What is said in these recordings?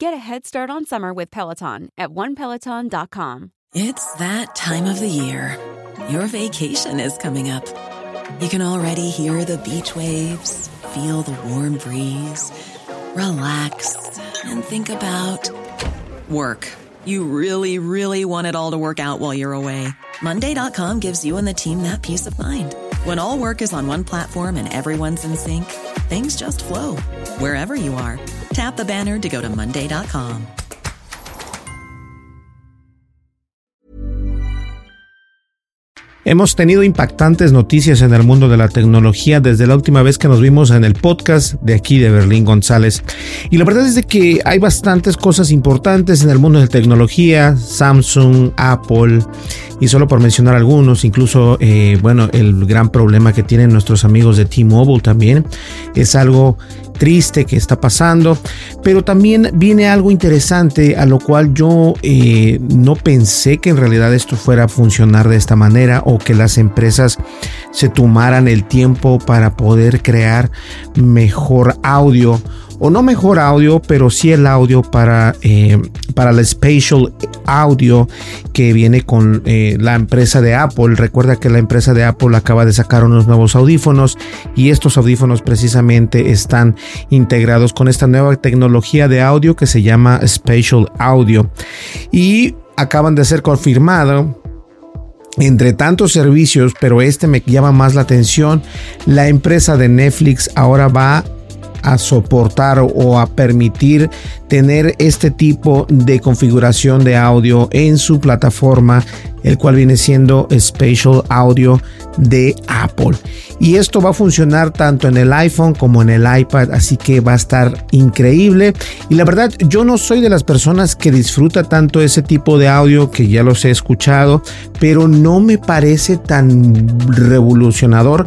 Get a head start on summer with Peloton at onepeloton.com. It's that time of the year. Your vacation is coming up. You can already hear the beach waves, feel the warm breeze, relax, and think about work. You really, really want it all to work out while you're away. Monday.com gives you and the team that peace of mind. When all work is on one platform and everyone's in sync, things just flow wherever you are. Tap the banner to go to Monday.com. Hemos tenido impactantes noticias en el mundo de la tecnología desde la última vez que nos vimos en el podcast de aquí de Berlín González. Y la verdad es de que hay bastantes cosas importantes en el mundo de la tecnología, Samsung, Apple, y solo por mencionar algunos, incluso, eh, bueno, el gran problema que tienen nuestros amigos de T-Mobile también es algo triste que está pasando, pero también viene algo interesante a lo cual yo eh, no pensé que en realidad esto fuera a funcionar de esta manera o que las empresas se tomaran el tiempo para poder crear mejor audio o no mejor audio, pero sí el audio para, eh, para la Spatial Audio que viene con eh, la empresa de Apple. Recuerda que la empresa de Apple acaba de sacar unos nuevos audífonos y estos audífonos precisamente están integrados con esta nueva tecnología de audio que se llama Spatial Audio y acaban de ser confirmado entre tantos servicios, pero este me llama más la atención, la empresa de Netflix ahora va soportar o a permitir tener este tipo de configuración de audio en su plataforma, el cual viene siendo Spatial Audio de Apple. Y esto va a funcionar tanto en el iPhone como en el iPad, así que va a estar increíble. Y la verdad, yo no soy de las personas que disfruta tanto ese tipo de audio, que ya los he escuchado, pero no me parece tan revolucionador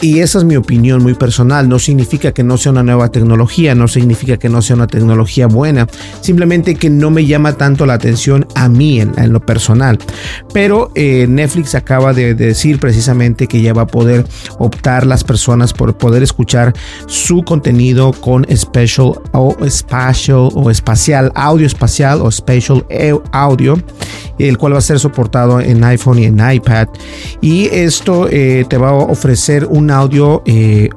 y esa es mi opinión muy personal. No significa que no sea una nueva tecnología, no significa que no sea una tecnología buena. Simplemente que no me llama tanto la atención a mí en, lo personal. Pero eh, Netflix acaba de, decir precisamente que ya va a poder optar las personas por poder escuchar su contenido con special o o espacial, audio espacial o special audio, el cual va a ser soportado en iPhone y en iPad. Y esto eh, te va a ofrecer un audio eh,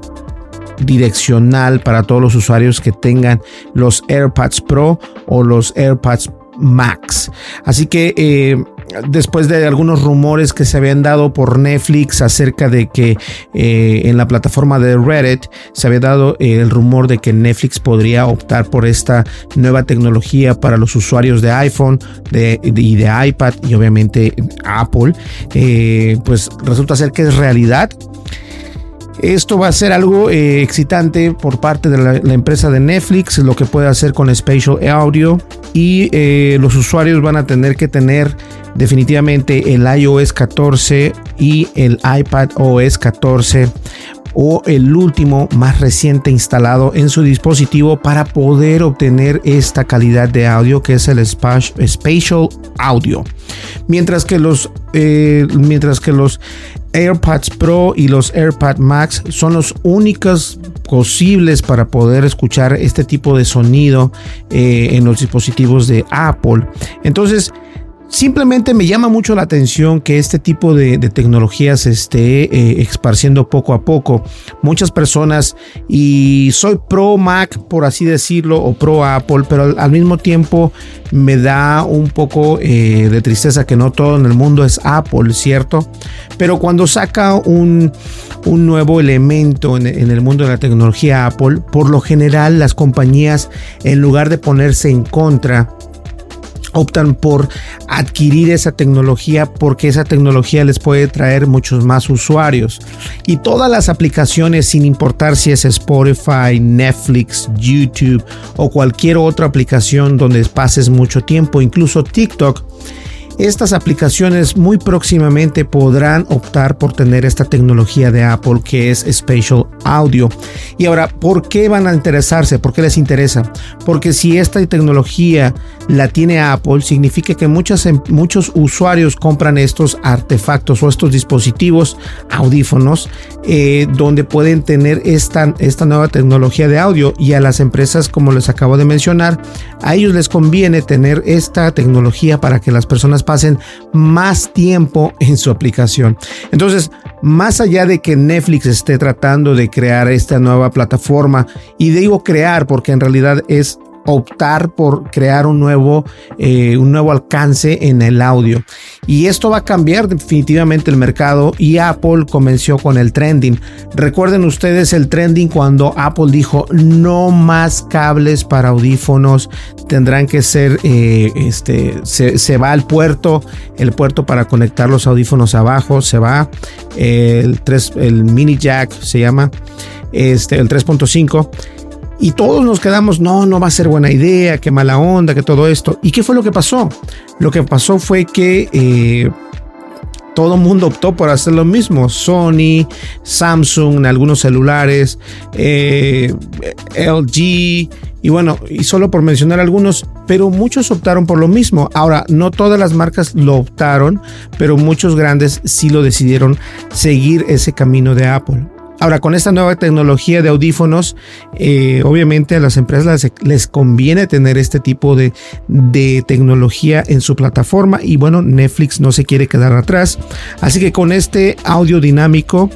direccional para todos los usuarios que tengan los AirPods Pro o los AirPods Max. Así que eh, después de algunos rumores que se habían dado por Netflix acerca de que eh, en la plataforma de Reddit se había dado el rumor de que Netflix podría optar por esta nueva tecnología para los usuarios de iPhone y de iPad y obviamente Apple, pues resulta ser que es realidad. Esto va a ser algo eh, excitante por parte de la, empresa de Netflix, lo que puede hacer con Spatial Audio. Y eh, los usuarios van a tener que tener definitivamente el iOS 14 y el iPad OS 14 o el último más reciente instalado en su dispositivo para poder obtener esta calidad de audio que es el Spatial Audio. Mientras que los, eh, mientras que los AirPods Pro y los AirPods Max son los únicos posibles para poder escuchar este tipo de sonido eh, en los dispositivos de Apple. Entonces, Simplemente me llama mucho la atención que este tipo de, tecnología se esté eh, esparciendo poco a poco. Muchas personas, y soy pro Mac, por así decirlo, o pro Apple, pero al, mismo tiempo me da un poco eh, de tristeza que no todo en el mundo es Apple, ¿cierto? Pero cuando saca un, nuevo elemento en, en el mundo de la tecnología Apple, por lo general las compañías, en lugar de ponerse en contra, optan por adquirir esa tecnología porque esa tecnología les puede traer muchos más usuarios. Y todas las aplicaciones, sin importar si es Spotify, Netflix, YouTube o cualquier otra aplicación donde pases mucho tiempo, incluso TikTok, estas aplicaciones muy próximamente podrán optar por tener esta tecnología de Apple que es Spatial Audio. Y ahora, ¿por qué van a interesarse? ¿Por qué les interesa? Porque si esta tecnología la tiene Apple, significa que em, muchos usuarios compran estos artefactos o estos dispositivos audífonos eh, donde pueden tener esta, esta nueva tecnología de audio y a las empresas, como les acabo de mencionar, a ellos les conviene tener esta tecnología para que las personas pasen más tiempo en su aplicación. Entonces, más allá de que Netflix esté tratando de crear esta nueva plataforma, y digo crear porque en realidad es optar por crear un nuevo, eh, un nuevo alcance en el audio. Y esto va a cambiar definitivamente el mercado y Apple comenzó con el trending. Recuerden ustedes el trending cuando Apple dijo no más cables para audífonos, tendrán que ser, eh, este, se, va al puerto, el puerto para conectar los audífonos abajo, se va el 3, el mini jack se llama, este, el 3.5 y todos nos quedamos, no, no va a ser buena idea, qué mala onda, que todo esto. ¿Y qué fue lo que pasó? Lo que pasó fue que eh, todo el mundo optó por hacer lo mismo. Sony, Samsung, algunos celulares, eh, LG, y bueno, y solo por mencionar algunos, pero muchos optaron por lo mismo. Ahora, no todas las marcas lo optaron, pero muchos grandes sí lo decidieron seguir ese camino de Apple. Ahora, con esta nueva tecnología de audífonos, eh, obviamente a las empresas les, conviene tener este tipo de, tecnología en su plataforma y bueno, Netflix no se quiere quedar atrás. Así que con este audio dinámico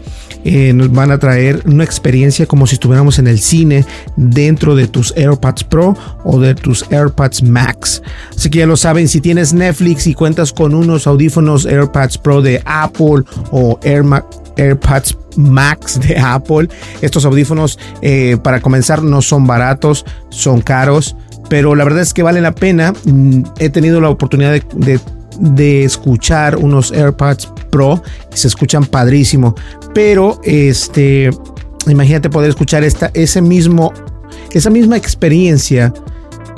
eh, nos van a traer una experiencia como si estuviéramos en el cine dentro de tus AirPods Pro o de tus AirPods Max. Así que ya lo saben, si tienes Netflix y cuentas con unos audífonos AirPods Pro de Apple o AirPods Max de Apple. Estos audífonos, eh, para comenzar, no son baratos, son caros, pero la verdad es que vale la pena. Mm, he tenido la oportunidad de, escuchar unos AirPods Pro se escuchan padrísimo, pero este, imagínate poder escuchar esta, ese mismo, esa misma experiencia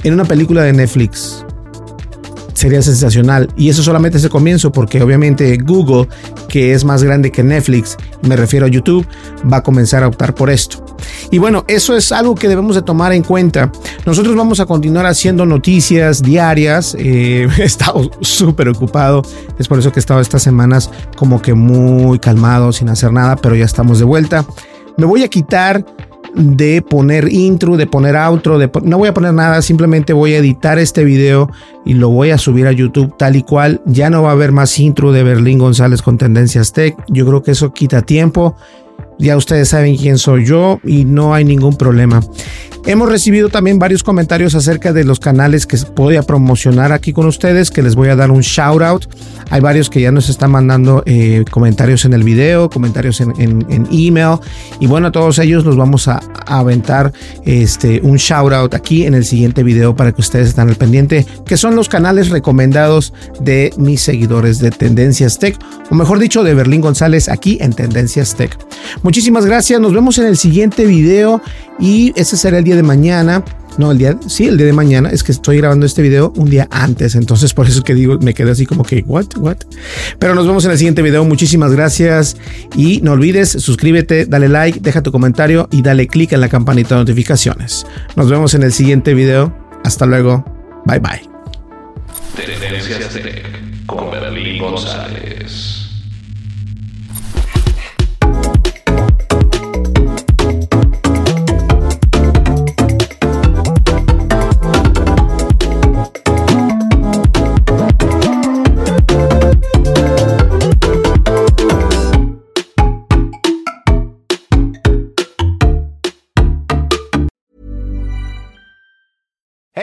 en una película de Netflix sería sensacional. Y eso solamente es el comienzo porque obviamente Google, que es más grande que Netflix, me refiero a YouTube, va a comenzar a optar por esto. Y bueno, eso es algo que debemos de tomar en cuenta. Nosotros vamos a continuar haciendo noticias diarias. Eh, he estado súper ocupado. Es por eso que he estado estas semanas como que muy calmado, sin hacer nada, pero ya estamos de vuelta. Me voy a quitar de poner intro, de poner outro, de no voy a poner nada, simplemente voy a editar este video y lo voy a subir a YouTube tal y cual. Ya no va a haber más intro de Berlín González con Tendencias Tech. Yo creo que eso quita tiempo. Ya ustedes saben quién soy yo y no hay ningún problema. Hemos recibido también varios comentarios acerca de los canales que podía promocionar aquí con ustedes, que les voy a dar un shout out. Hay varios que ya nos están mandando eh, comentarios en el video, comentarios en, email. Y bueno, a todos ellos los vamos a, aventar este, un shout out aquí en el siguiente video para que ustedes estén al pendiente, que son los canales recomendados de mis seguidores de Tendencias Tech, o mejor dicho, de Berlín González aquí en Tendencias Tech. Muchísimas gracias, nos vemos en el siguiente video y ese será el día de mañana. No, el día, sí, el día de mañana. Es que estoy grabando este video un día antes. Entonces, por eso es que digo, me quedé así como que, what, what. Pero nos vemos en el siguiente video. Muchísimas gracias. Y no olvides, suscríbete, dale like, deja tu comentario y dale click en la campanita de notificaciones. Nos vemos en el siguiente video. Hasta luego. Bye bye. con González.